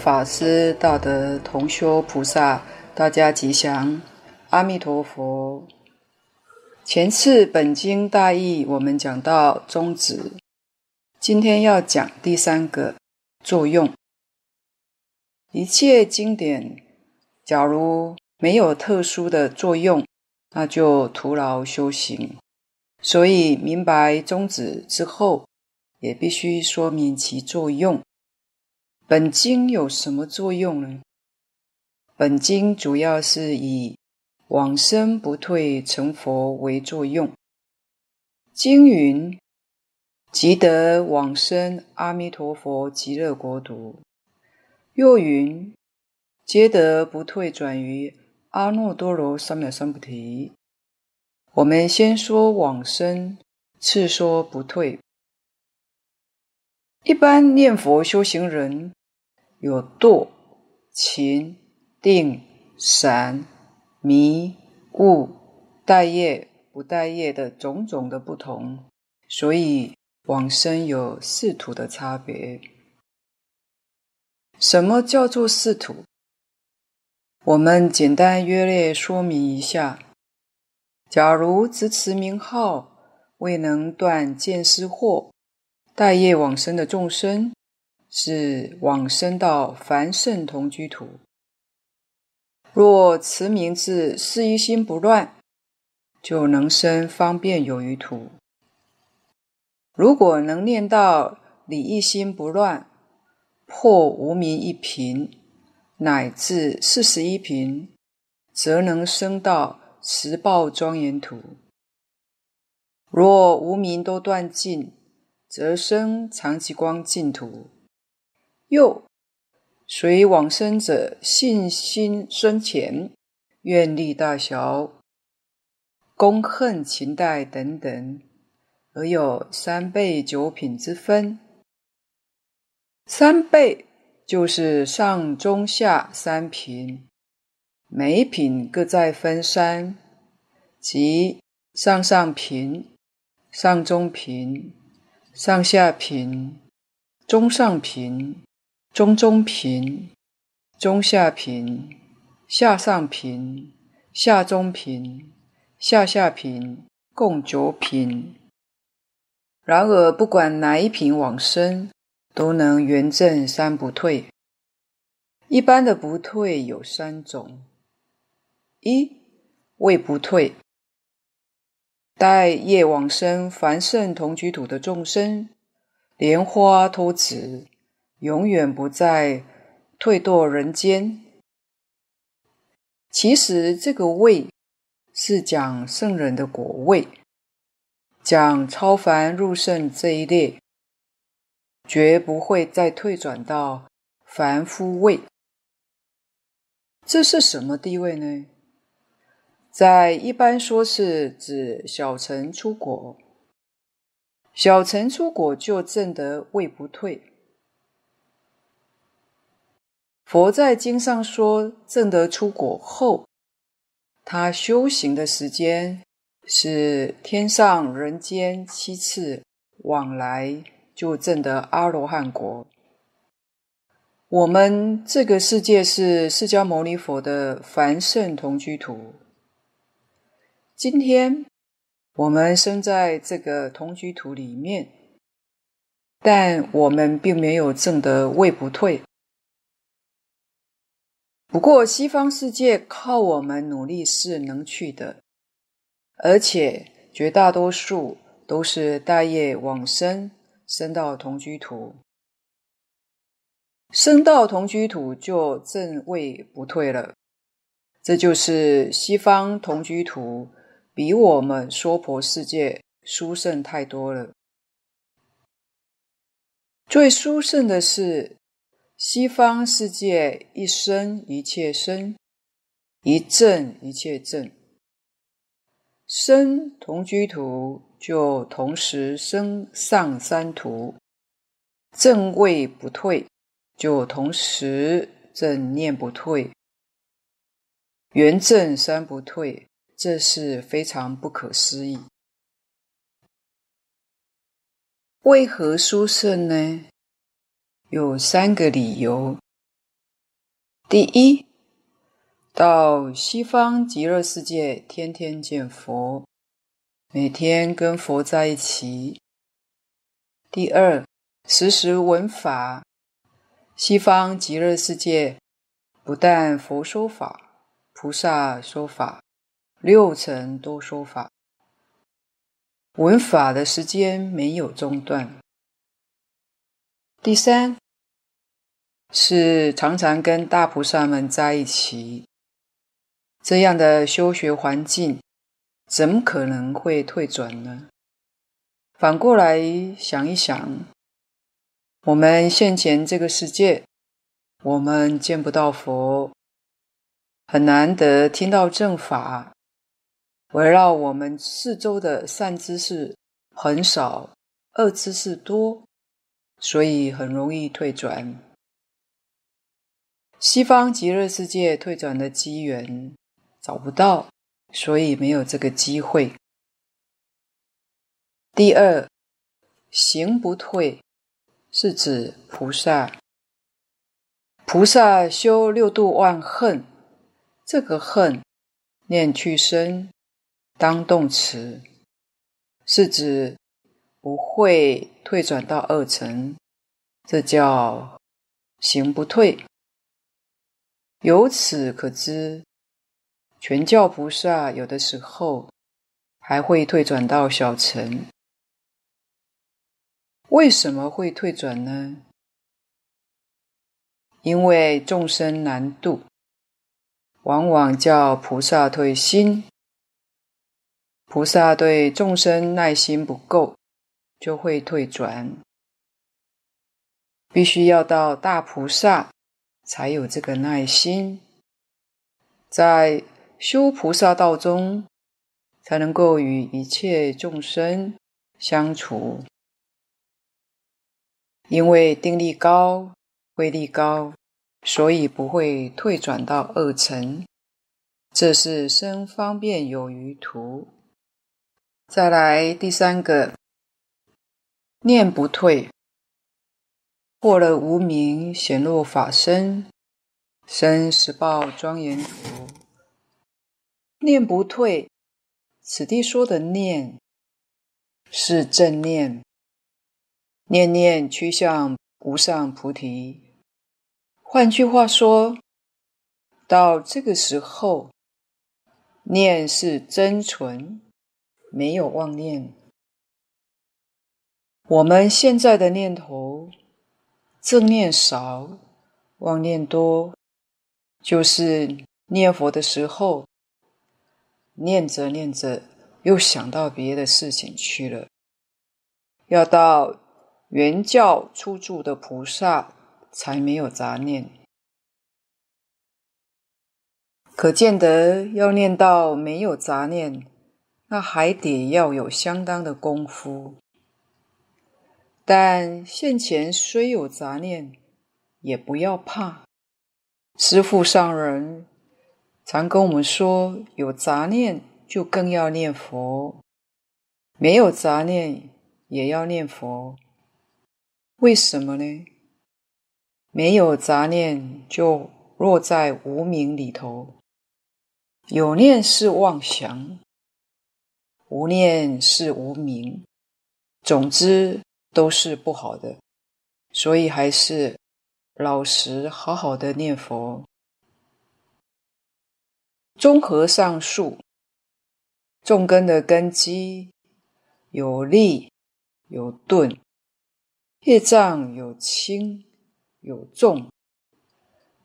法师、大德、同修菩萨，大家吉祥，阿弥陀佛。前次本经大义，我们讲到宗旨，今天要讲第三个作用。一切经典，假如没有特殊的作用，那就徒劳修行。所以明白宗旨之后，也必须说明其作用。本经有什么作用呢？本经主要是以往生不退成佛为作用。经云：“即得往生阿弥陀佛极乐国土。”又云：“皆得不退转于阿耨多罗三藐三菩提。”我们先说往生，次说不退。一般念佛修行人。有惰、勤、定、散、迷、悟、带业、不带业的种种的不同，所以往生有四土的差别。什么叫做四土？我们简单约略说明一下。假如执持名号未能断见思惑，带业往生的众生。是往生到凡圣同居土。若持名字，事一心不乱，就能生方便有余土。如果能念到理一心不乱，破无明一品，乃至四十一品，则能生到十报庄严土。若无名都断尽，则生常寂光净土。又随往生者信心深浅、愿力大小、恭恨情待等等，而有三辈九品之分。三辈就是上中下三品，每品各再分三，即上上品、上中品、上下品、中上品。中中品、中下品、下上品、下中品、下下品，共九品。然而，不管哪一品往生，都能圆证三不退。一般的不退有三种：一、谓不退，待业往生凡圣同居土的众生，莲花托此。永远不再退堕人间。其实这个谓是讲圣人的果位，讲超凡入圣这一列，绝不会再退转到凡夫位。这是什么地位呢？在一般说是指小乘出果，小乘出果就证得谓不退。佛在经上说，证得初果后，他修行的时间是天上人间七次往来，就证得阿罗汉果。我们这个世界是释迦牟尼佛的凡圣同居土。今天我们生在这个同居土里面，但我们并没有证得位不退。不过，西方世界靠我们努力是能去的，而且绝大多数都是带业往生，生到同居土，生到同居土就正位不退了。这就是西方同居土比我们娑婆世界殊胜太多了。最殊胜的是。西方世界一生一切生，一正一切正。生同居土就同时生上三途，正位不退就同时正念不退，圆正三不退，这是非常不可思议。为何殊胜呢？有三个理由，第一，到西方极乐世界，天天见佛，每天跟佛在一起。第二，时时闻法。西方极乐世界不但佛说法，菩萨说法，六层都说法，闻法的时间没有中断。第三，是常常跟大菩萨们在一起，这样的修学环境，怎么可能会退转呢？反过来想一想，我们现前这个世界，我们见不到佛，很难得听到正法，围绕我们四周的善知识很少，恶知识多，所以很容易退转。西方极乐世界退转的机缘找不到，所以没有这个机会。第二，行不退，是指菩萨。菩萨修六度万恨，这个恨念去生当动词，是指不会退转到二乘，这叫行不退。由此可知，全教菩萨有的时候还会退转到小乘。为什么会退转呢？因为众生难度，往往叫菩萨退心。菩萨对众生耐心不够，就会退转。必须要到大菩萨。才有这个耐心，在修菩萨道中，才能够与一切众生相处。因为定力高、慧力高，所以不会退转到二乘。这是生方便有余图。再来第三个，念不退。破了无明，显露法身，生十报庄严图。念不退，此地说的念是正念，念念趋向无上菩提。换句话说，到这个时候，念是真纯，没有妄念。我们现在的念头。正念少，妄念多，就是念佛的时候，念着念着又想到别的事情去了。要到圆教初住的菩萨才没有杂念，可见得要念到没有杂念，那还得要有相当的功夫。但现前虽有杂念，也不要怕。师父上人常跟我们说，有杂念就更要念佛，没有杂念也要念佛。为什么呢？没有杂念就落在无明里头，有念是妄想，无念是无明。总之。都是不好的，所以还是老实好好的念佛。综合上述，众根的根基有利有钝，业障有轻有重，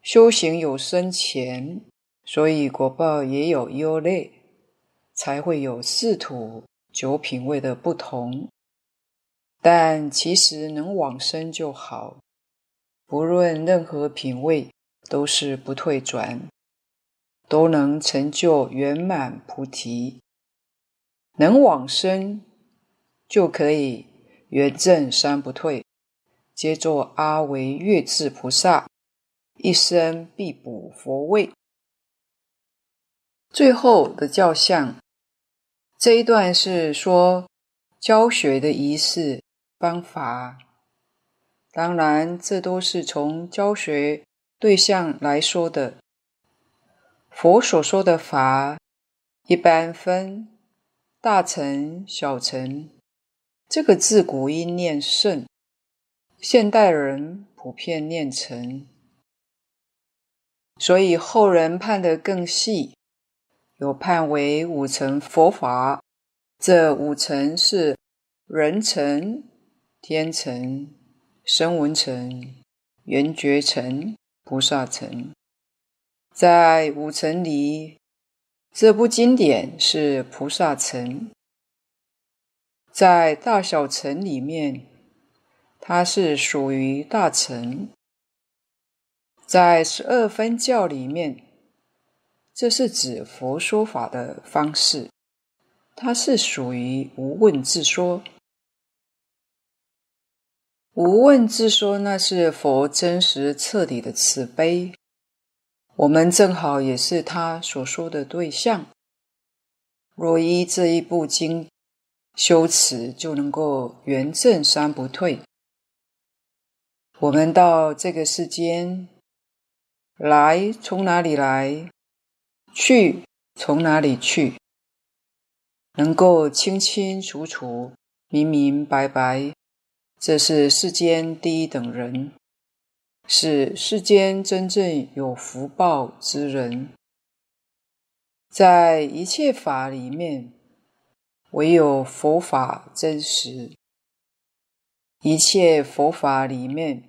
修行有深浅，所以果报也有优劣，才会有四土九品位的不同。但其实能往生就好，不论任何品位都是不退转，都能成就圆满菩提。能往生就可以圆证三不退，皆作阿惟越致菩萨，一生必补佛位。最后的教相，这一段是说教学的仪式。方法，当然，这都是从教学对象来说的，佛所说的法，一般分大乘、小乘。这个字古音念圣，现代人普遍念成，所以后人判得更细，有判为五乘佛法。这五乘是人乘、天乘、声闻乘、缘觉乘、菩萨乘。在五乘里，这部经典是菩萨乘。在大小乘里面，它是属于大乘；在十二分教里面，这是指佛说法的方式，它是属于无问自说。无问自说，那是佛真实彻底的慈悲，我们正好也是他所说的对象。若依这一部经，修持就能够圆证三不退。我们到这个世间来，从哪里来？去，从哪里去？能够清清楚楚、明明白白，这是世间第一等人，是世间真正有福报之人，在一切法里面。唯有佛法真实，一切佛法里面，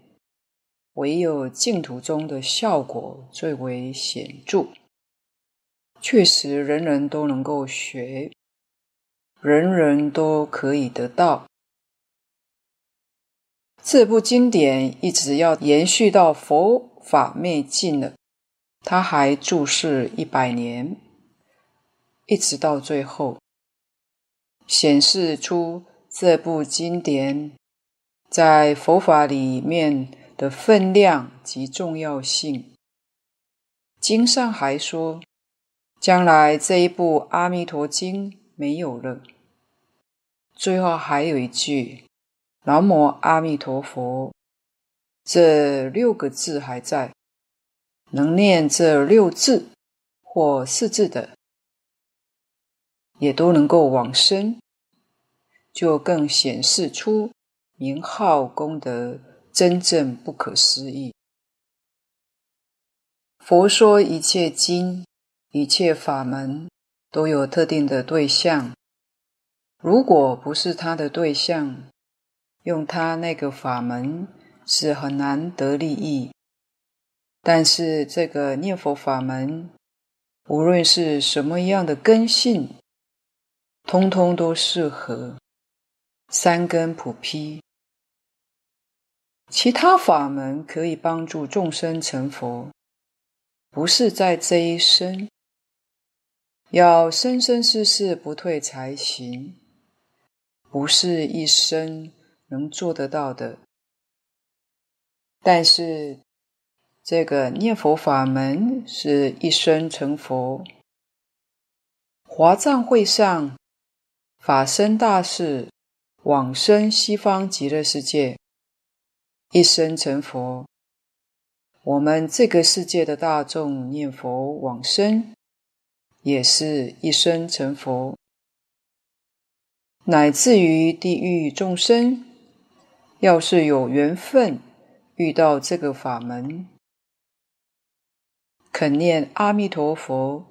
唯有净土中的效果最为显著。确实，人人都能够学，人人都可以得到。这部经典一直要延续到佛法灭尽了，他还住世一百年，一直到最后。显示出这部经典在佛法里面的分量及重要性。经上还说，将来这一部《阿弥陀经》没有了，最后还有一句“南无阿弥陀佛”，这六个字还在，能念这六字或四字的。也都能够往生，就更显示出名号功德真正不可思议。佛说一切经、一切法门都有特定的对象，如果不是他的对象，用他那个法门是很难得利益。但是这个念佛法门，无论是什么样的根性，通通都适合，三根普披。其他法门可以帮助众生成佛，不是在这一生，要生生世世不退才行，不是一生能做得到的。但是这个念佛法门是一生成佛。华藏会上。法身大士往生西方极乐世界，一生成佛。我们这个世界的大众念佛往生，也是一生成佛。乃至于地狱众生，要是有缘分遇到这个法门，肯念阿弥陀佛，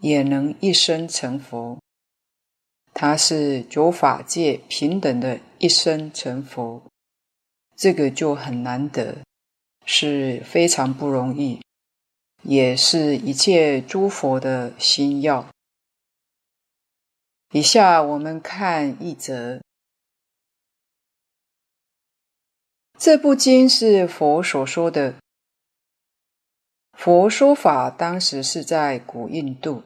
也能一生成佛。他是九法界平等的一生成佛，这个就很难得，是非常不容易，也是一切诸佛的心要。以下我们看一则，这部经是佛所说的，佛说法当时是在古印度。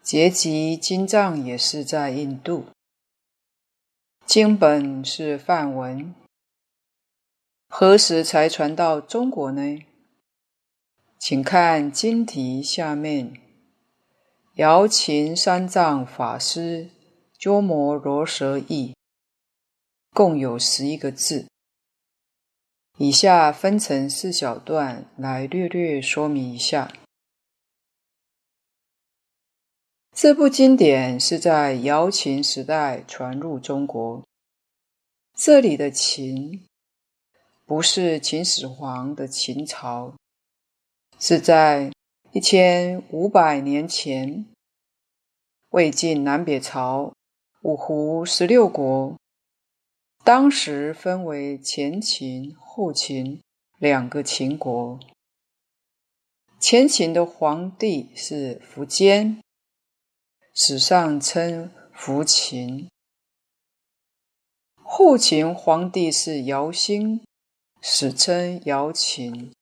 结集经藏也是在印度，经本是梵文，何时才传到中国呢？请看经题下面，瑶琴三藏法师鸠摩罗什译，共有十一个字。以下分成四小段来略略说明一下。这部经典是在瑶琴时代传入中国。这里的秦不是秦始皇的秦朝，是在一千五百年前，魏晋南北朝五胡十六国。当时分为前秦、后秦两个秦国。前秦的皇帝是苻坚，史上称苻秦；后秦皇帝是尧兴，史称尧秦。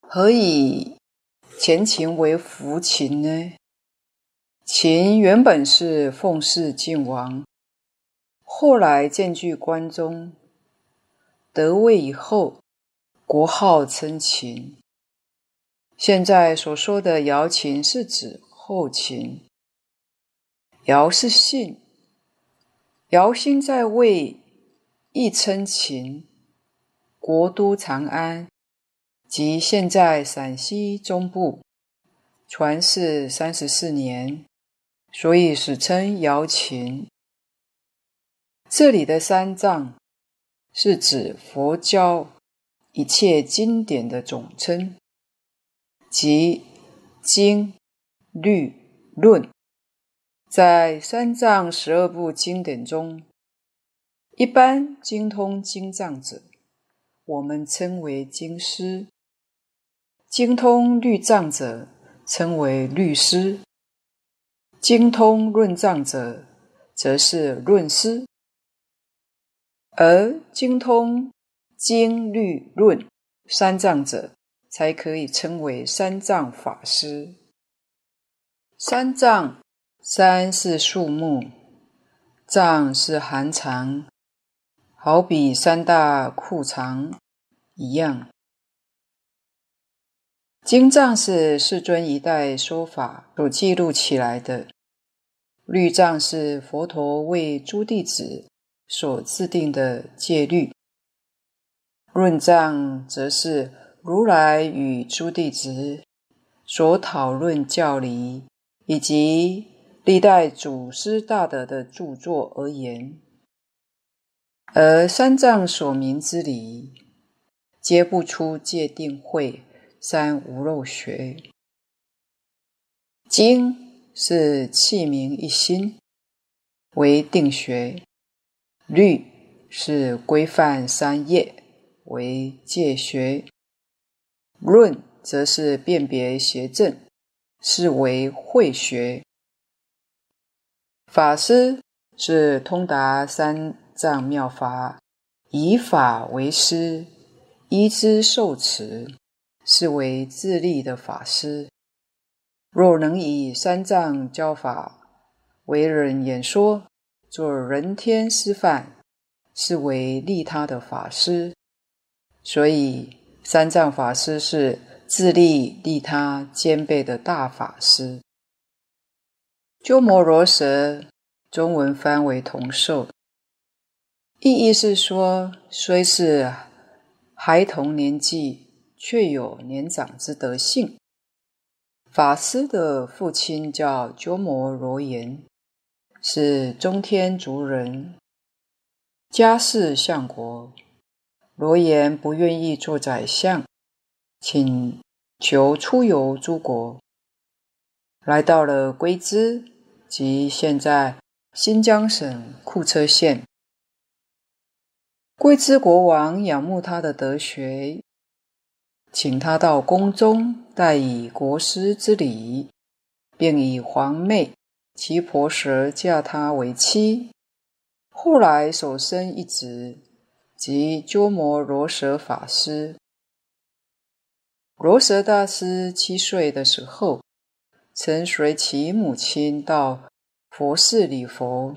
何以前秦为苻秦呢？秦原本是奉祀晋王。后来建据关中，得位以后，国号称秦。现在所说的姚秦是指后秦。姚是姓，姚兴在位，亦称秦。国都长安，即现在陕西中部。传世三十四年，所以史称姚秦。这里的三藏是指佛教一切经典的总称，即经、律、论。在三藏十二部经典中，一般精通经藏者，我们称为经师；精通律藏者，称为律师；精通论藏者，则是论师。而精通经、律、论三藏者，才可以称为三藏法师。三藏，三是数目，藏是含藏，好比三大库藏一样。经藏是世尊一代说法所记录起来的，律藏是佛陀为诸弟子。所制定的戒律，论藏则是如来与诸弟子所讨论教理，以及历代祖师大德的著作而言。而三藏所明之理，皆不出戒定慧三无漏学。经是器明一心，为定学。律是规范三业，为戒学；论则是辨别邪正，是为慧学。法师是通达三藏妙法，以法为师，依之受持，是为自立的法师。若能以三藏教法为人演说，做人天师范，是为利他的法师，所以三藏法师是自利利他兼备的大法师。鸠摩罗什，中文翻为童寿，意义是说，虽是孩童年纪，却有年长之德性。法师的父亲叫鸠摩罗炎。是中天族人，家世相国。罗延不愿意做宰相，请求出游诸国，来到了龟兹，即现在新疆省库车县。龟兹国王仰慕他的德学，请他到宫中代以国师之礼，并以皇妹。其婆舍嫁他为妻，后来所生一子，即鸠摩罗什法师。罗什大师七岁的时候，曾随其母亲到佛寺礼佛，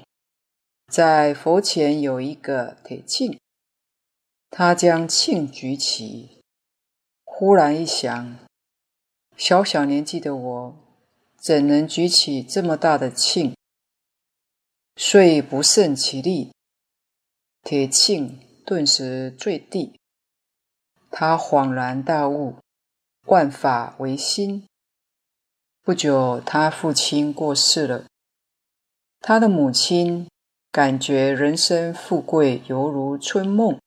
在佛前有一个铁磬，他将磬举起，忽然一想，小小年纪的我。怎能举起这么大的磬？遂不胜其力，铁磬顿时坠地。他恍然大悟，万法唯心。不久，他父亲过世了。他的母亲感觉人生富贵犹如春梦，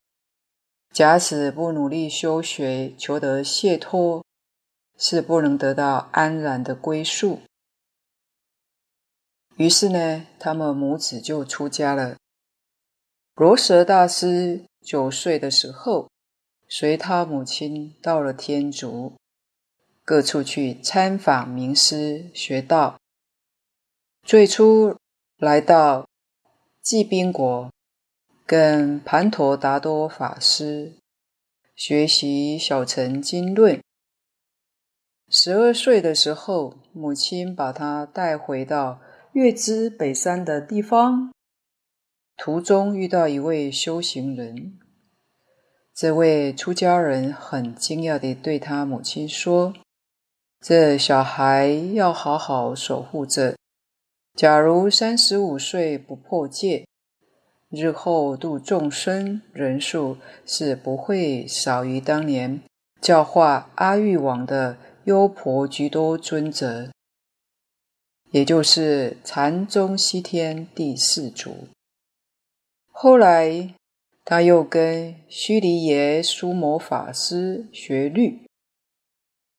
假使不努力修学，求得解脱，是不能得到安然的归宿。于是呢，他们母子就出家了。罗什大师九岁的时候，随他母亲到了天竺，各处去参访名师学道。最初来到罽宾国，跟盘陀达多法师学习小乘经论。十二岁的时候，母亲把他带回到月支北山的地方，途中遇到一位修行人。这位出家人很惊讶地对他母亲说：“这小孩要好好守护着。假如三十五岁不破戒，日后度众生人数是不会少于当年教化阿育王的优婆居多尊者。”也就是禅宗西天第四祖。后来，他又跟须弥耶输摩法师学律，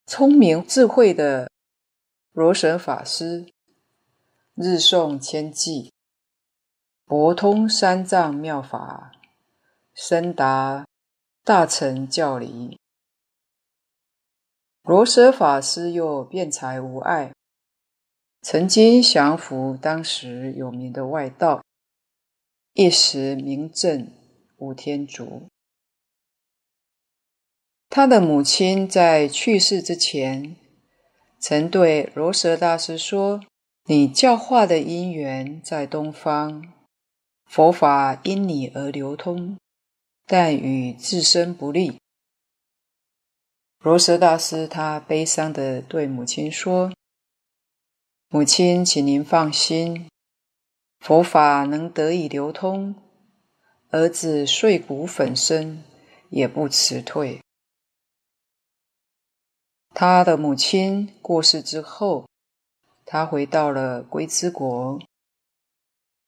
聪明智慧的罗什法师日诵千记，博通三藏妙法，深达大乘教理。罗舍法师又辩才无碍。曾经降伏当时有名的外道，一时名震五天竺。他的母亲在去世之前，曾对罗什大师说：“你教化的因缘在东方，佛法因你而流通，但与自身不利。”罗什大师他悲伤地对母亲说。母亲，请您放心，佛法能得以流通，儿子碎骨粉身也不辞退。他的母亲过世之后，他回到了龟兹国，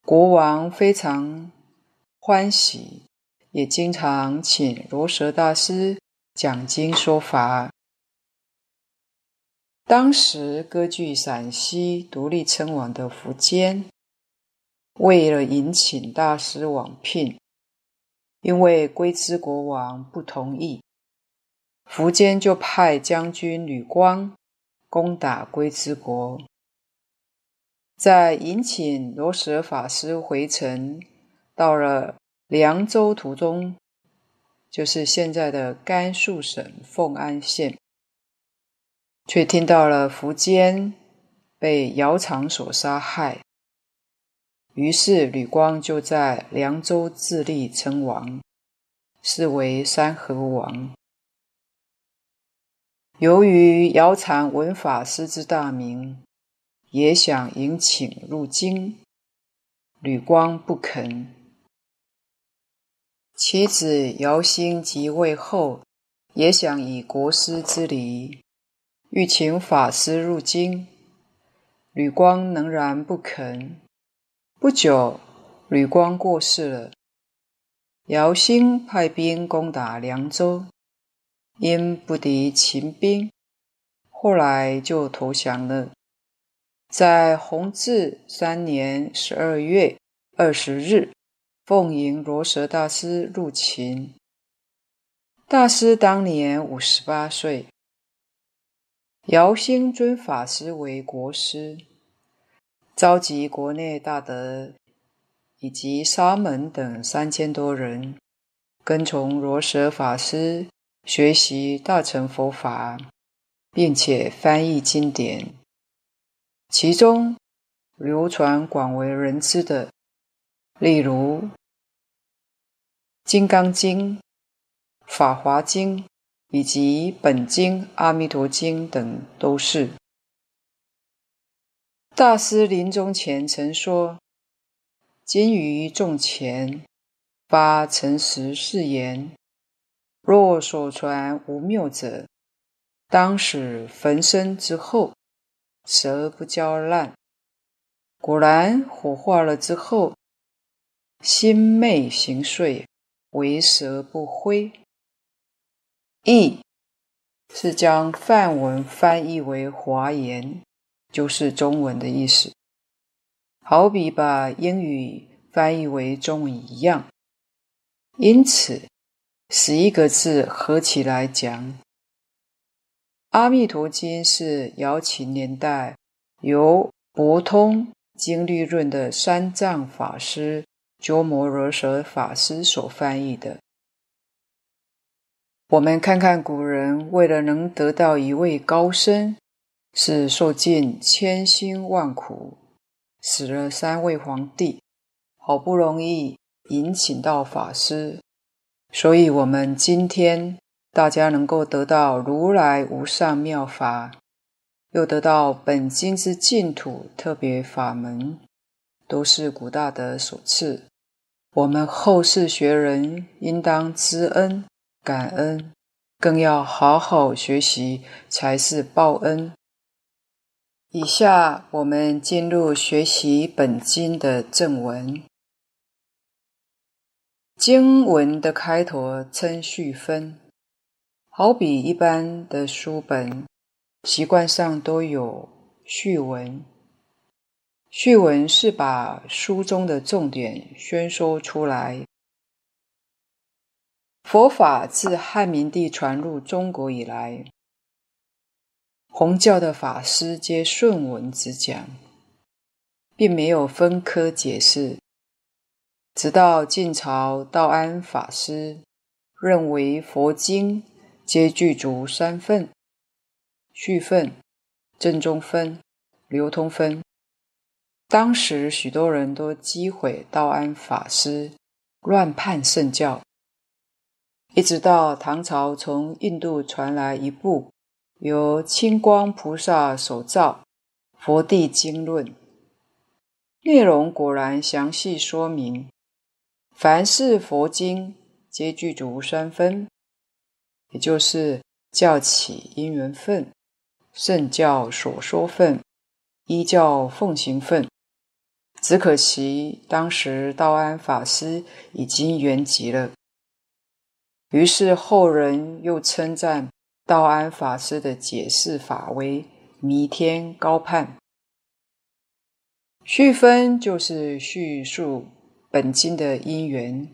国王非常欢喜，也经常请罗什大师讲经说法。当时割据陕西独立称王的苻坚，为了迎请大师往聘，因为龟兹国王不同意，苻坚就派将军吕光攻打龟兹国。在迎请罗什法师回程，到了凉州途中，就是现在的甘肃省凤安县。却听到了苻坚被姚苌所杀害，于是吕光就在凉州自立称王，是为山河王。由于姚苌闻法师之大名，也想迎请入京，吕光不肯。其子姚兴即位后，也想以国师之礼。欲请法师入京，吕光仍然不肯。不久，吕光过世了。姚兴派兵攻打凉州，因不敌秦兵，后来就投降了。在弘治三年十二月二十日，奉迎罗什大师入秦。大师当年五十八岁。姚兴尊法师为国师，召集国内大德以及沙门等三千多人，跟从罗什法师学习大乘佛法，并且翻译经典。其中流传广为人知的，例如《金刚经》《法华经》。以及本经《阿弥陀经》等都是。大师临终前曾说：“今于众前发诚实誓言：若所传无谬者，当使焚身之后，舌不焦烂。果然火化了之后，心昧形碎，为舌不灰。意是将梵文翻译为华言，就是中文的意思，好比把英语翻译为中文一样。因此，十一个字合起来讲，《阿弥陀经》是尧秦年代由博通经律论的三藏法师、鸠摩罗什法师所翻译的。我们看看古人为了能得到一位高僧，是受尽千辛万苦，死了三位皇帝，好不容易迎请到法师，所以我们今天大家能够得到如来无上妙法。又得到本经之净土特别法门，都是古大德所赐。我们后世学人应当知恩感恩，更要好好学习，才是报恩。以下我们进入学习本经的正文。经文的开头称序分，好比一般的书本。习惯上都有序文，序文是把书中的重点宣说出来。佛法自汉明帝传入中国以来，弘教的法师皆顺文直讲，并没有分科解释。直到晋朝道安法师认为佛经皆具足三分。序分、正宗分、流通分。当时许多人都讥毁道安法师，乱判圣教。一直到唐朝，从印度传来一部由清光菩萨手造《佛地经论》，内容果然详细说明，凡是佛经皆具足三分，也就是教起因缘分。圣教所说分，依教奉行分，只可惜当时道安法师已经圆寂了。于是后人又称赞道安法师的解释法为弥天高判。序分就是叙述本经的因缘，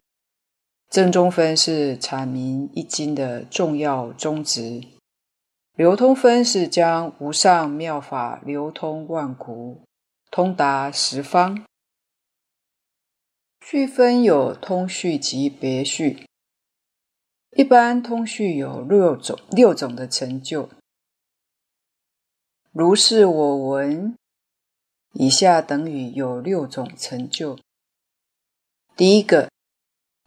正宗分是阐明一经的重要宗旨。流通分是将无上妙法流通万古，通达十方。序分有通序及别序。一般通序有六种，六种的成就。如是我闻，以下等语有六种成就。第一个，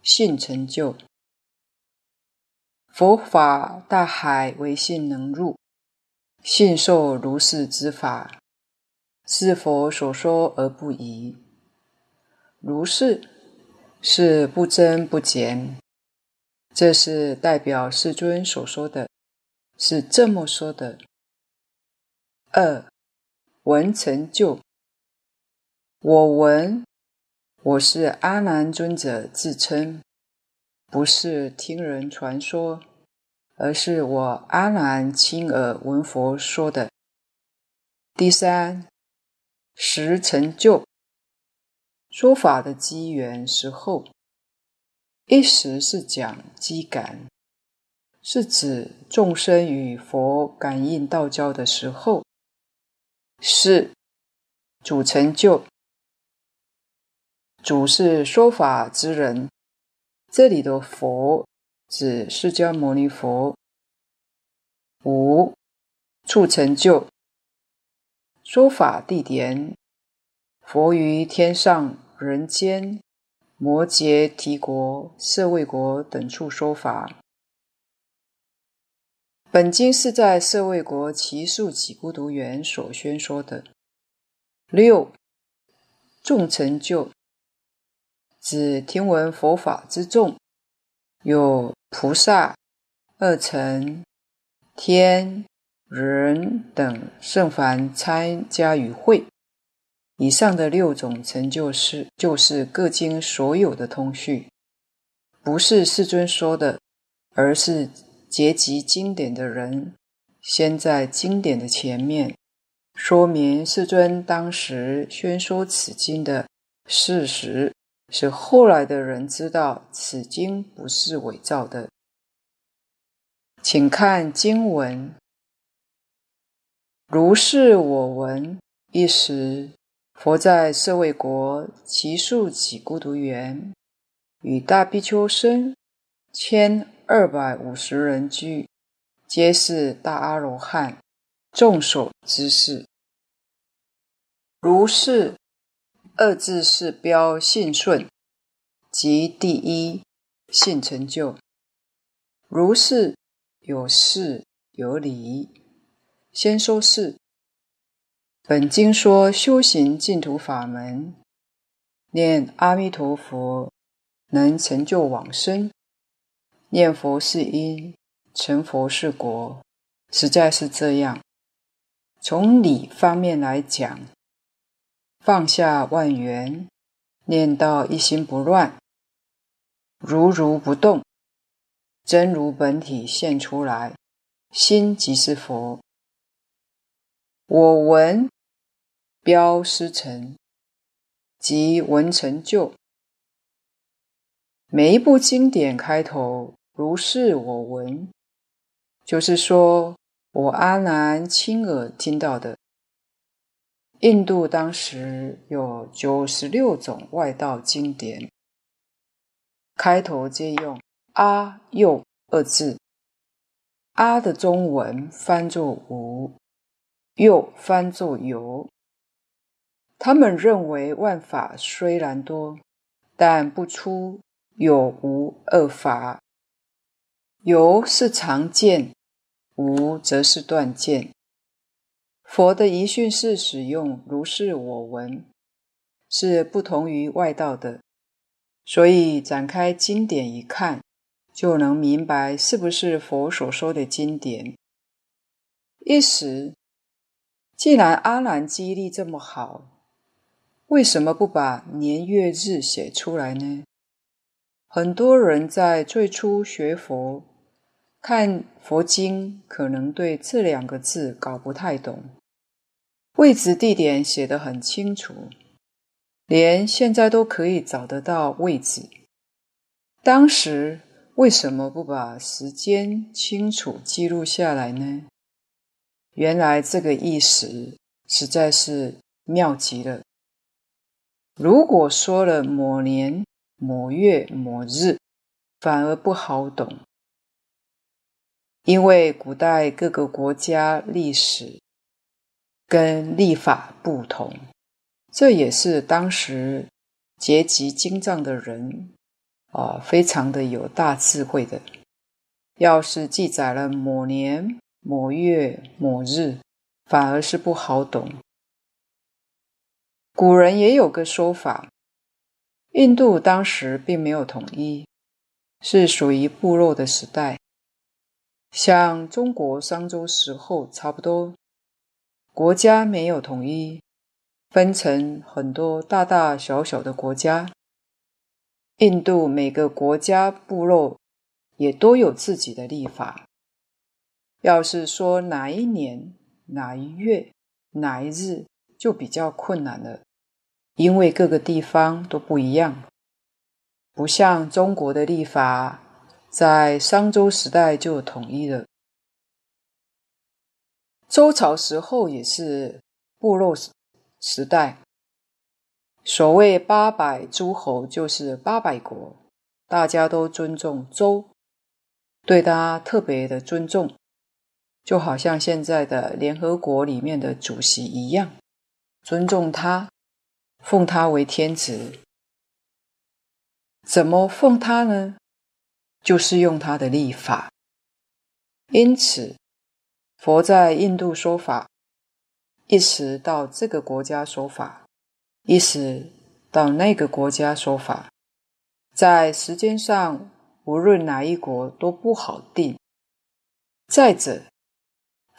信成就。佛法大海，唯信能入。信受如是之法，是佛所说而不疑。如是是不增不减，这是代表世尊所说的，是这么说的。二闻成就，我闻，我是阿难尊者自称。不是听人传说，而是我阿难亲耳闻佛说的。第三，时成就，说法的机缘时候，一时是讲机感，是指众生与佛感应道交的时候。四，主成就，主是说法之人。这里的佛指释迦牟尼佛。五处成就，说法地点，佛于天上、人间、摩羯提国、舍卫国等处说法。本经是在舍卫国只树给孤独园所宣说的。六众成就。指听闻佛法之众，有菩萨、二乘、天、人等圣凡参加与会。以上的六种成就是就是各经所有的通序，不是世尊说的，而是结集经典的人先在经典的前面。说明世尊当时宣说此经的事实，是后来的人知道此经不是伪造的。请看经文：如是我闻，一时，佛在舍卫国其树给孤独园，与大比丘僧千二百五十人居，皆是大阿罗汉。众所知识，如是二字是标信顺，即第一信成就。如是有事有理，先说事。本经说修行净土法门，念阿弥陀佛能成就往生，念佛是因，成佛是果，实在是这样。从理方面来讲，放下万缘，念到一心不乱，如如不动，真如本体现出来，心即是佛。我闻标师成，即闻成就。每一部经典开头，如是我闻，就是说。我阿难亲耳听到的。印度当时有九十六种外道经典，开头皆用“阿又”二字。阿的中文翻作无，又翻作有。他们认为万法虽然多，但不出有无二法。有是常见。无则是断见。佛的遗训是使用如是我闻，是不同于外道的，所以展开经典一看，就能明白是不是佛所说的经典。一时，既然阿难记忆力这么好，为什么不把年月日写出来呢？很多人在最初学佛。看佛经，可能对这两个字搞不太懂。位置地点写得很清楚，连现在都可以找得到位置。当时为什么不把时间清楚记录下来呢？原来这个意思实在是妙极了。如果说了某年某月某日，反而不好懂。因为古代各个国家历史跟历法不同，这也是当时结集经藏的人啊，非常的有大智慧的。要是记载了某年某月某日，反而是不好懂。古人也有个说法，印度当时并没有统一，是属于部落的时代。像中国商周时候差不多，国家没有统一，分成很多大大小小的国家。印度每个国家部落也都有自己的历法。要是说哪一年哪一月哪一日，就比较困难了，因为各个地方都不一样，不像中国的历法。在商周时代就统一了，周朝时候也是部落时代。所谓八百诸侯，就是八百国，大家都尊重周，对他特别的尊重，就好像现在的联合国里面的主席一样，尊重他，奉他为天子。怎么奉他呢？就是用他的立法，因此佛在印度说法，一时到这个国家说法，一时到那个国家说法，在时间上，无论哪一国都不好定。再者，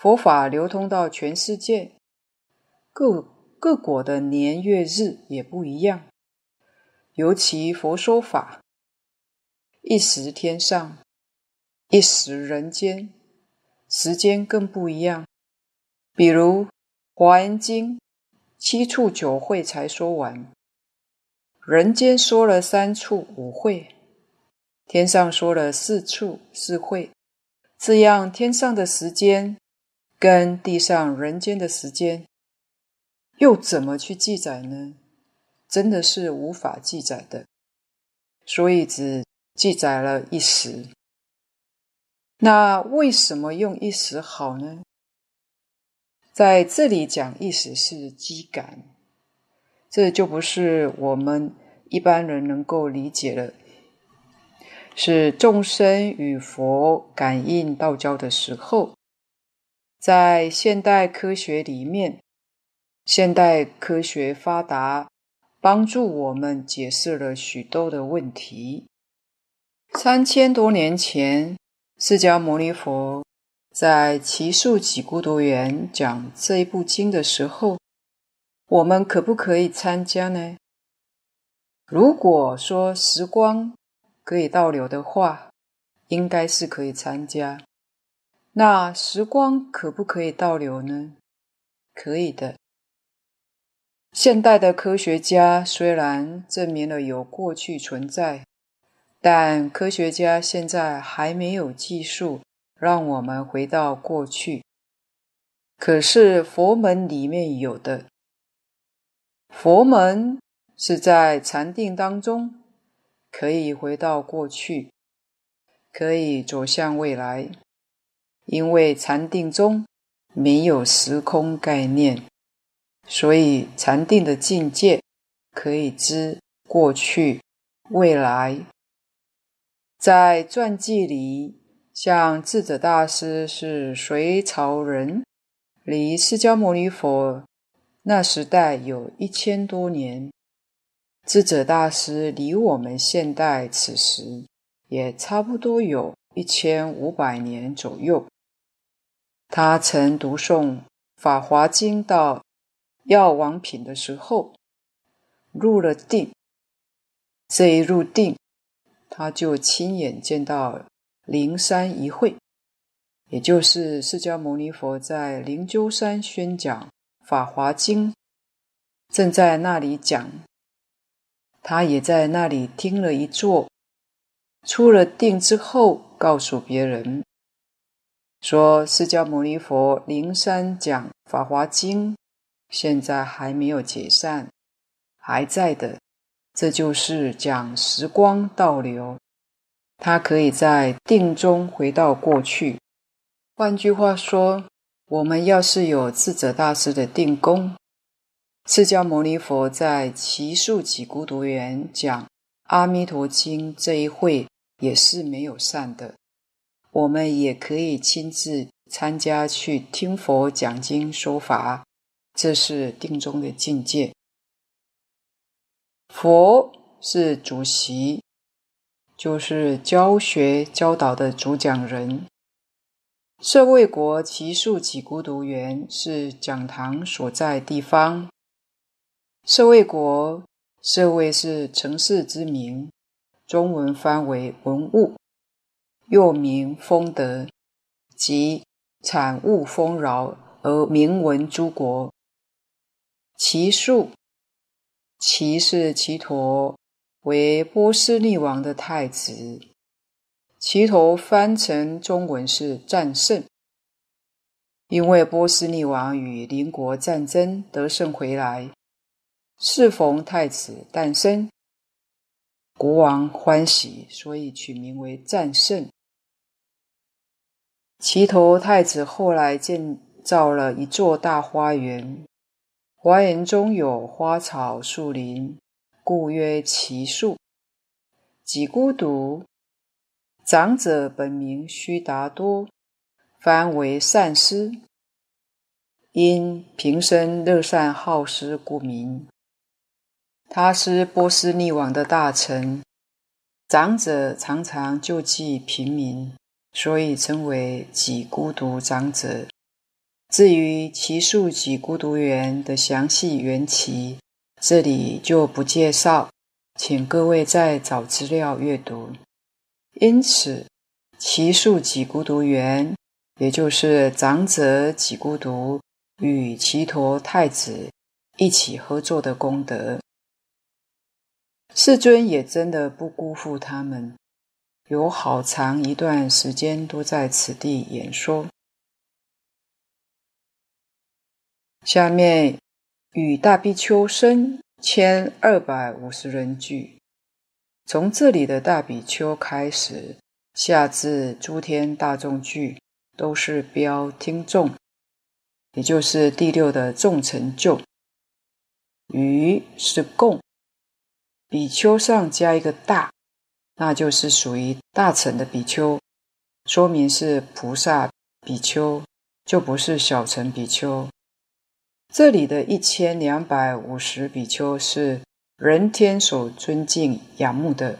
佛法流通到全世界，各各国的年月日也不一样。尤其佛说法，一时天上，一时人间，时间更不一样。比如《华严经》，七处九会才说完。人间说了三处五会，天上说了四处四会，这样天上的时间跟地上人间的时间，又怎么去记载呢？真的是无法记载的，所以只记载了一时。那为什么用一时好呢？在这里讲一时是机感。这就不是我们一般人能够理解的，是众生与佛感应道交的时候，在现代科学里面，现代科学发达，帮助我们解释了许多的问题。三千多年前，释迦牟尼佛在奇树几孤独园讲这一部经的时候。我们可不可以参加呢？如果说时光可以倒流的话，应该是可以参加。那时光可不可以倒流呢？可以的。现代的科学家虽然证明了有过去存在，但科学家现在还没有技术让我们回到过去。可是佛门里面有的。佛门是在禅定当中，可以回到过去，可以走向未来，因为禅定中没有时空概念，所以禅定的境界可以知过去、未来。在传记里，像智者大师是隋朝人，离释迦牟尼佛。那时代有一千多年，智者大师离我们现代此时也差不多有一千五百年左右。他曾读诵《法华经》到药王品的时候，入了定。这一入定，他就亲眼见到灵山一会，也就是释迦牟尼佛在灵鹫山宣讲。《法华经》正在那里讲，他也在那里听了一座，出了定之后，告诉别人说：“释迦牟尼佛灵山讲《法华经》，现在还没有解散，还在的。这就是讲时光倒流，他可以在定中回到过去。换句话说。”我们要是有智者大师的定功，释迦牟尼佛在奇树起孤独园讲《阿弥陀经》这一会也是没有散的。我们也可以亲自参加去听佛讲经说法，这是定中的境界。佛是主席，就是教学教导的主讲人。舍卫国只树给孤独园是讲堂所在地方。舍卫国，舍卫是城市之名，中文翻为文物，又名丰德，即产物丰饶而名闻诸国。其树，其是其陀，为波斯匿王的太子。其陀翻成中文是战胜，因为波斯匿王与邻国战争得胜回来，适逢太子诞生，国王欢喜，所以取名为战胜。只陀太子后来建造了一座大花园，花园中有花草树林，故曰只树。给孤独。长者本名须达多，翻为善师，因平生乐善好施故名。他是波斯匿王的大臣，长者常常救济贫民，所以称为己孤独长者。至于其树己孤独园的详细缘起，这里就不介绍，请各位再找资料阅读。因此，其树己孤独园，也就是长者己孤独与其陀太子一起合作的功德。世尊也真的不辜负他们，有好长一段时间都在此地演说。下面与大比丘僧千二百五十人聚，从这里的大比丘开始，下至诸天大众聚，都是标听众，也就是第六的众成就。于是供，比丘上加一个大，那就是属于大乘的比丘，说明是菩萨比丘，就不是小乘比丘。这里的一千两百五十比丘是人天所尊敬仰慕的，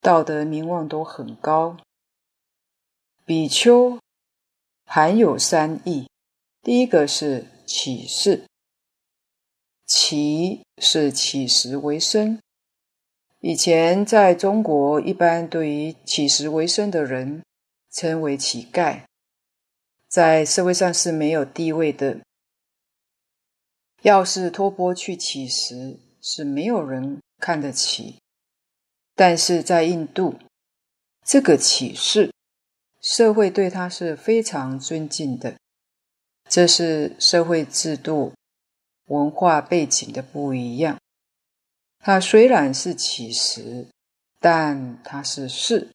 道德名望都很高。比丘含有三义，第一个是乞士，乞是乞食为生。以前在中国，一般对于乞食为生的人称为乞丐，在社会上是没有地位的。要是托钵去乞食，是没有人看得起。但是在印度，这个乞士，社会对他是非常尊敬的。这是社会制度、文化背景的不一样。它虽然是乞食，但它是士。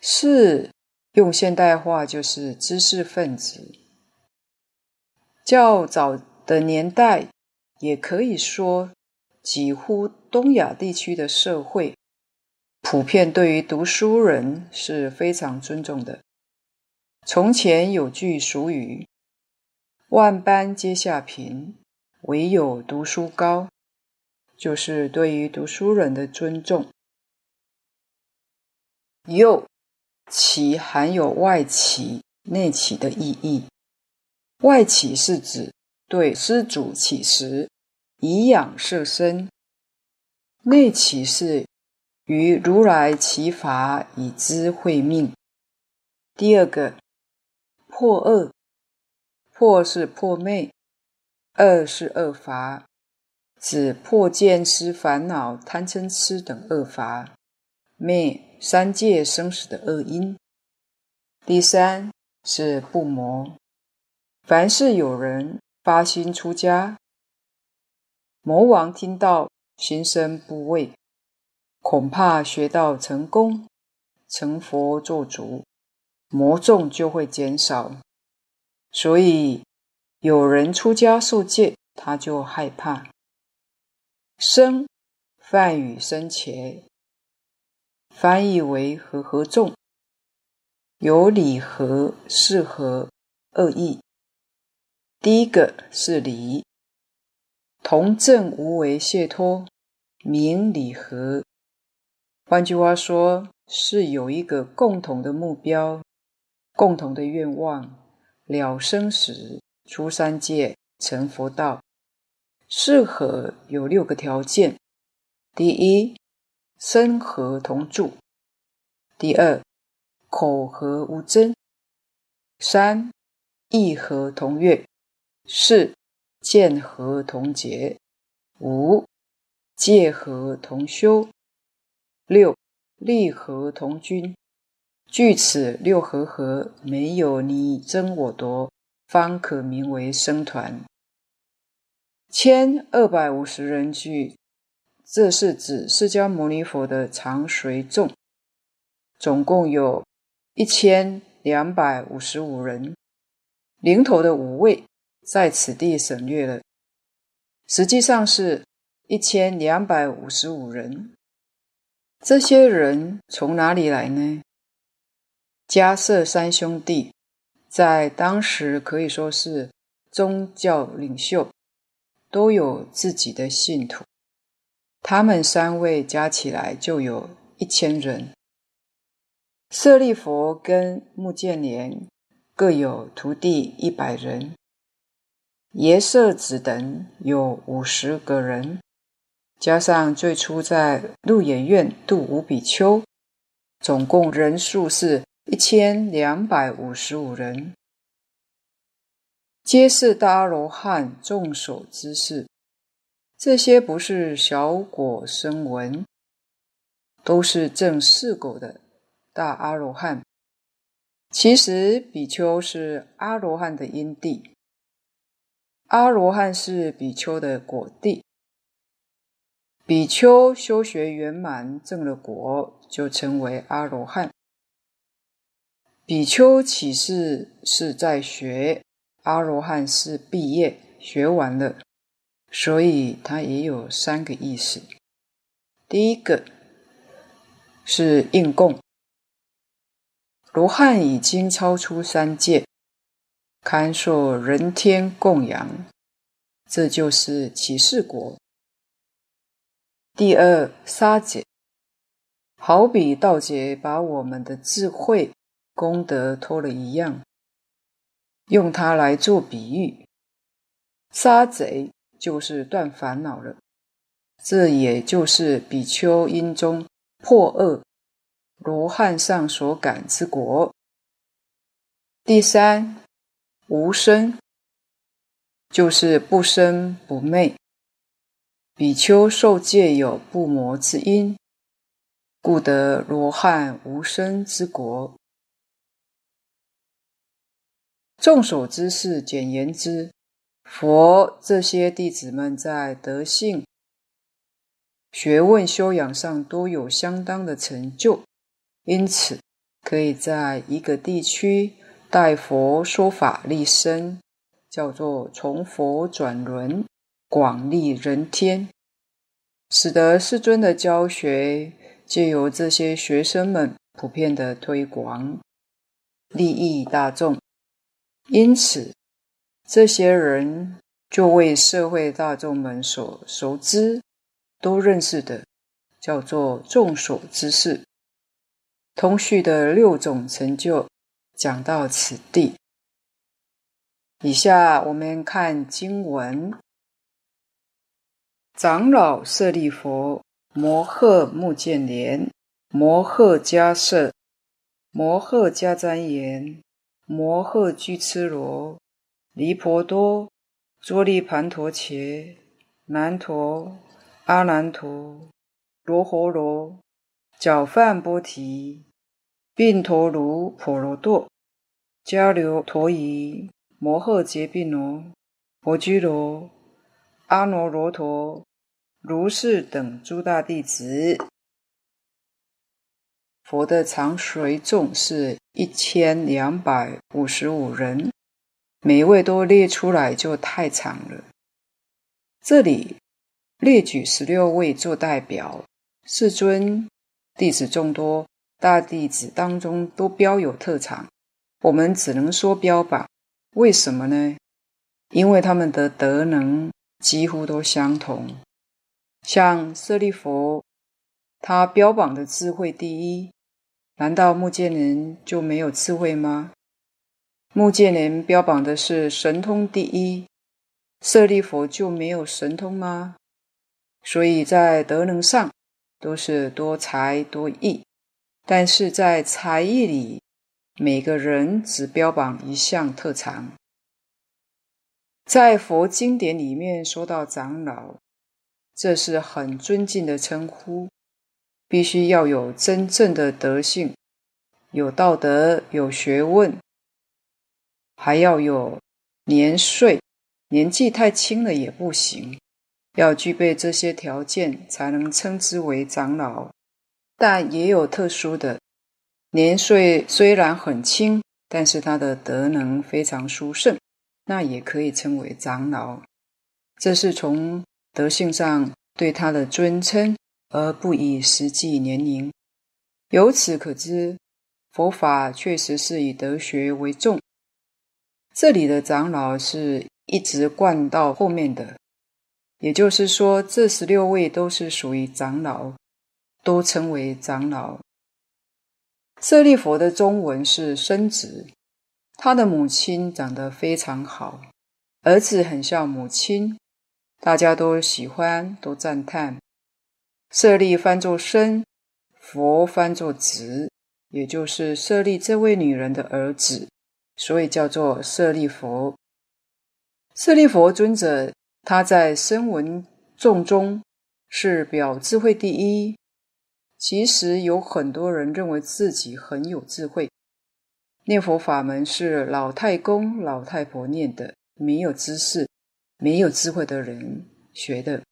士用现代话就是知识分子。较早的年代，也可以说，几乎东亚地区的社会，普遍对于读书人是非常尊重的。从前有句俗语：“万般皆下品，唯有读书高”，就是对于读书人的尊重。又，其含有外乞、内乞的意义。外乞是指对施主乞食，以养色身；内乞是于如来乞法，以资慧命。第二个破恶，破是破灭，恶是恶法，指破见思烦恼、贪嗔痴等恶法，灭三界生死的恶因。第三是不魔，凡是有人。发心出家，魔王听到心生怖畏，恐怕学道成功，成佛做主，魔众就会减少。所以有人出家受戒，他就害怕。生，梵语生前，翻译为和合众，有理和、是和二义。第一个是礼，同证无为解脱，名理和。换句话说，是有一个共同的目标、共同的愿望，了生死、出三界、成佛道。适合有六个条件：第一，身和同住；第二，口和无争；三，意和同悦。四见和同解，五戒和同修，六利和同均。据此六和合，没有你争我夺，方可名为僧团。千二百五十人俱，这是指释迦牟尼佛的常随众，总共有一千两百五十五人，领头的五位。在此地省略了，实际上是一千两百五十五人。这些人从哪里来呢？迦瑟三兄弟在当时可以说是宗教领袖，都有自己的信徒。他们三位加起来就有一千人。舍利弗跟穆建连各有徒弟一百人，耶舍子等有五十个人，加上最初在鹿野苑度五比丘，总共人数是一千两百五十五人，皆是大阿罗汉众所之事。这些不是小果声闻，都是正四果的。大阿罗汉，其实比丘是阿罗汉的因地，阿罗汉是比丘的果地。比丘修学圆满，证了果，就称为阿罗汉。比丘起示是在学，阿罗汉是毕业学完了，所以它也有三个意思。第一个是应供。罗汉已经超出三界，堪受人天供养，这就是起示国。第二，沙解，好比盗劫把我们的智慧功德偷了一样，用它来做比喻，杀贼就是断烦恼了，这也就是比丘因中破恶。罗汉上所感之果。第三，无生，就是不生不灭。比丘受戒有不魔之因，故得罗汉无生之果。众首之士，简言之，佛这些弟子们在德性、学问、修养上都有相当的成就。因此，可以在一个地区代佛说法立身，叫做从佛转轮，广利人天，使得世尊的教学借由这些学生们普遍的推广，利益大众。因此，这些人就为社会大众们所熟知、都认识的，叫做众所之事。通序的六种成就讲到此地。以下我们看经文：长老舍利弗，摩诃目犍连，摩诃迦叶，摩诃迦旃延，摩诃拘絺罗，离婆多，作利盘陀伽，难陀，阿难陀，罗睺罗，憍梵波提。并陀卢婆罗多，迦留陀夷，摩诃劫宾罗，婆居罗，阿耨罗陀，如是等诸大弟子，佛的常随众是一千两百五十五人，每一位都列出来就太长了。这里列举十六位做代表，世尊弟子众多。大弟子当中都标有特长，我们只能说标榜。为什么呢？因为他们的德能几乎都相同。像舍利弗，他标榜的智慧第一，难道目犍连就没有智慧吗？目犍连标榜的是神通第一，舍利佛就没有神通吗？所以在德能上都是多才多艺。但是在才艺里，每个人只标榜一项特长。在佛经典里面说到长老，这是很尊敬的称呼，必须要有真正的德性，有道德，有学问，还要有年岁，年纪太轻了也不行，要具备这些条件才能称之为长老。但也有特殊的，年岁虽然很轻，但是他的德能非常殊胜，那也可以称为长老。这是从德性上对他的尊称，而不以实际年龄。由此可知，佛法确实是以德学为重。这里的长老是一直贯到后面的，也就是说，这十六位都是属于长老。都称为长老。舍利佛的中文是生子，他的母亲长得非常好，儿子很像母亲，大家都喜欢，都赞叹。舍利翻作生，佛翻作子，也就是舍利这位女人的儿子，所以叫做舍利佛。舍利佛尊者，他在声闻众中是表智慧第一。其实有很多人认为自己很有智慧，念佛法门是老太公、老太婆念的，没有知识、没有智慧的人学的。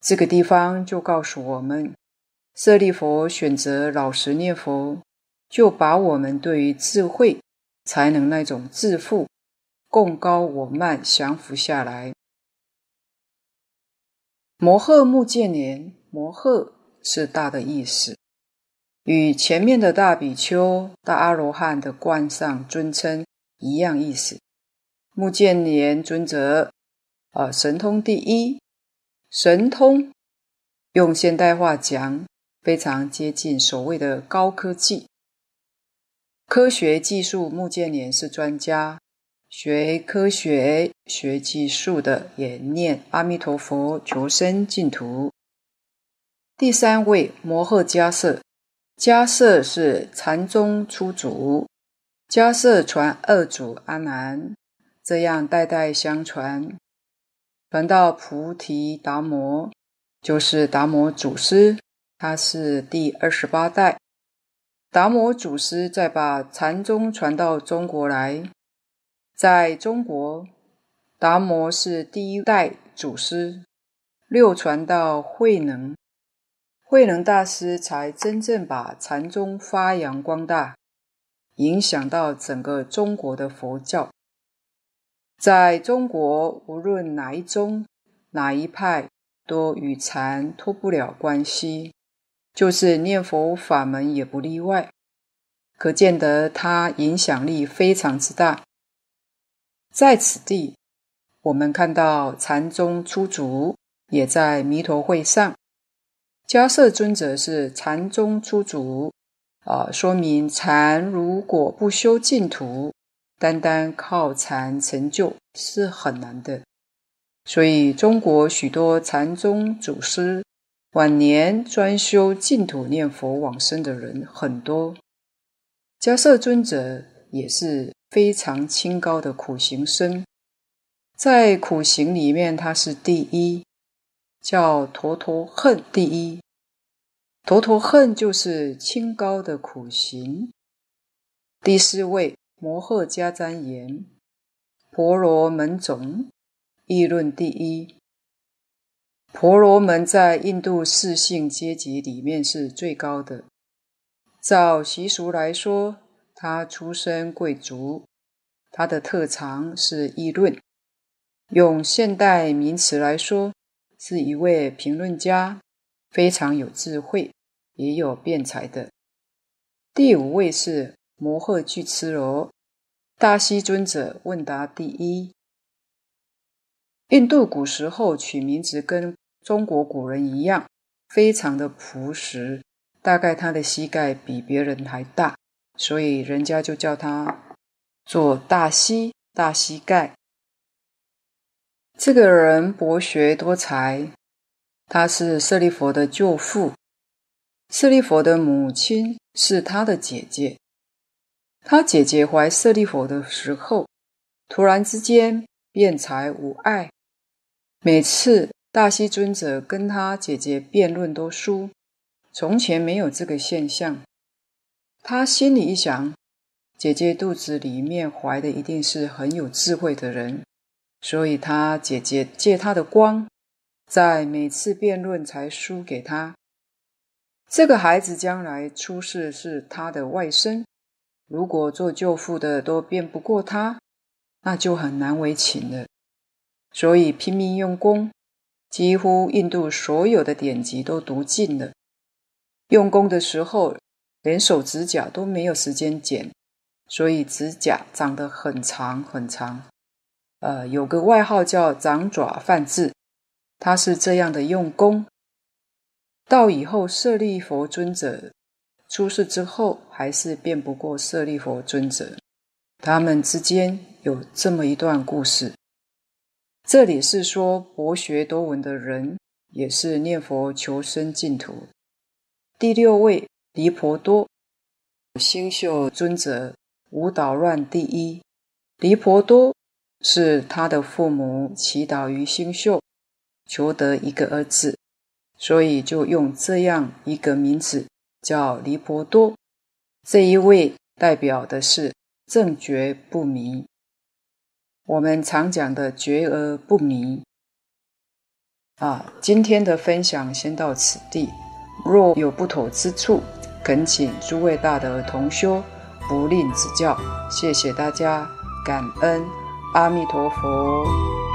这个地方就告诉我们，舍利弗选择老实念佛，就把我们对于智慧、才能那种自负、贡高我慢降服下来。摩诃目犍连，摩诃。是大的意思，与前面的大比丘、大阿罗汉的冠上尊称一样意思。目犍连尊者，啊，神通第一，神通用现代话讲，非常接近所谓的高科技。科学技术，目犍连是专家，学科学、学技术的也念阿弥陀佛，求生净土。第三位摩诃迦叶，迦叶是禅宗初祖，迦叶传二祖阿难，这样代代相传，传到菩提达摩，就是达摩祖师，他是第二十八代。达摩祖师再把禅宗传到中国来，在中国，达摩是第一代祖师，六传到慧能。慧能大师才真正把禅宗发扬光大，影响到整个中国的佛教。在中国，无论哪一宗、哪一派，都与禅脱不了关系，就是念佛法门也不例外。可见得它影响力非常之大。在此地，我们看到禅宗出祖也在弥陀会上。迦摄尊者是禅宗出祖，啊，说明禅如果不修净土，单单靠禅成就是很难的。所以中国许多禅宗祖师晚年专修净土念佛往生的人很多。迦叶尊者也是非常清高的苦行僧，在苦行里面他是第一。叫陀陀恨第一，陀陀恨就是清高的苦行。第四位摩诃迦旃延，婆罗门种议论第一。婆罗门在印度四姓阶级里面是最高的。照习俗来说，他出身贵族，他的特长是议论。用现代名词来说，是一位评论家，非常有智慧，也有辩才的。第五位是摩诃巨絺罗，大西尊者问答第一。印度古时候取名字跟中国古人一样，非常的朴实，大概他的膝盖比别人还大，所以人家就叫他做大西、大膝盖。这个人博学多才，他是舍利弗的舅父，舍利弗的母亲是他的姐姐。他姐姐怀舍利弗的时候，突然之间辩才无碍，每次大须尊者跟他姐姐辩论都输，从前没有这个现象。他心里一想，姐姐肚子里面怀的一定是很有智慧的人。所以，他姐姐借他的光，在每次辩论才输给他。这个孩子将来出世是他的外甥，如果做舅父的都辩不过他，那就很难为情了。所以拼命用功，几乎印度所有的典籍都读尽了。用功的时候，连手指甲都没有时间剪，所以指甲长得很长很长。呃，有个外号叫“掌爪梵志”，他是这样的用功。到以后舍利佛尊者出世之后，还是辩不过舍利弗尊者。他们之间有这么一段故事。这里是说博学多闻的人，也是念佛求生净土。第六位离婆多，星宿尊者无捣乱第一。离婆多是他的父母祈祷于星宿，求得一个儿子。所以就用这样一个名字叫离婆多。这一位代表的是正觉不迷。我们常讲的觉而不迷。啊，今天的分享先到此地。若有不妥之处，恳请诸位大德同修不吝指教。谢谢大家，感恩阿弥陀佛。